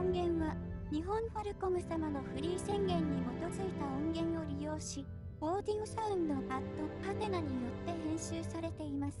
音源は、日本ファルコム様のフリー宣言に基づいた音源を利用し、オーディオサウンドアットハテナによって編集されています。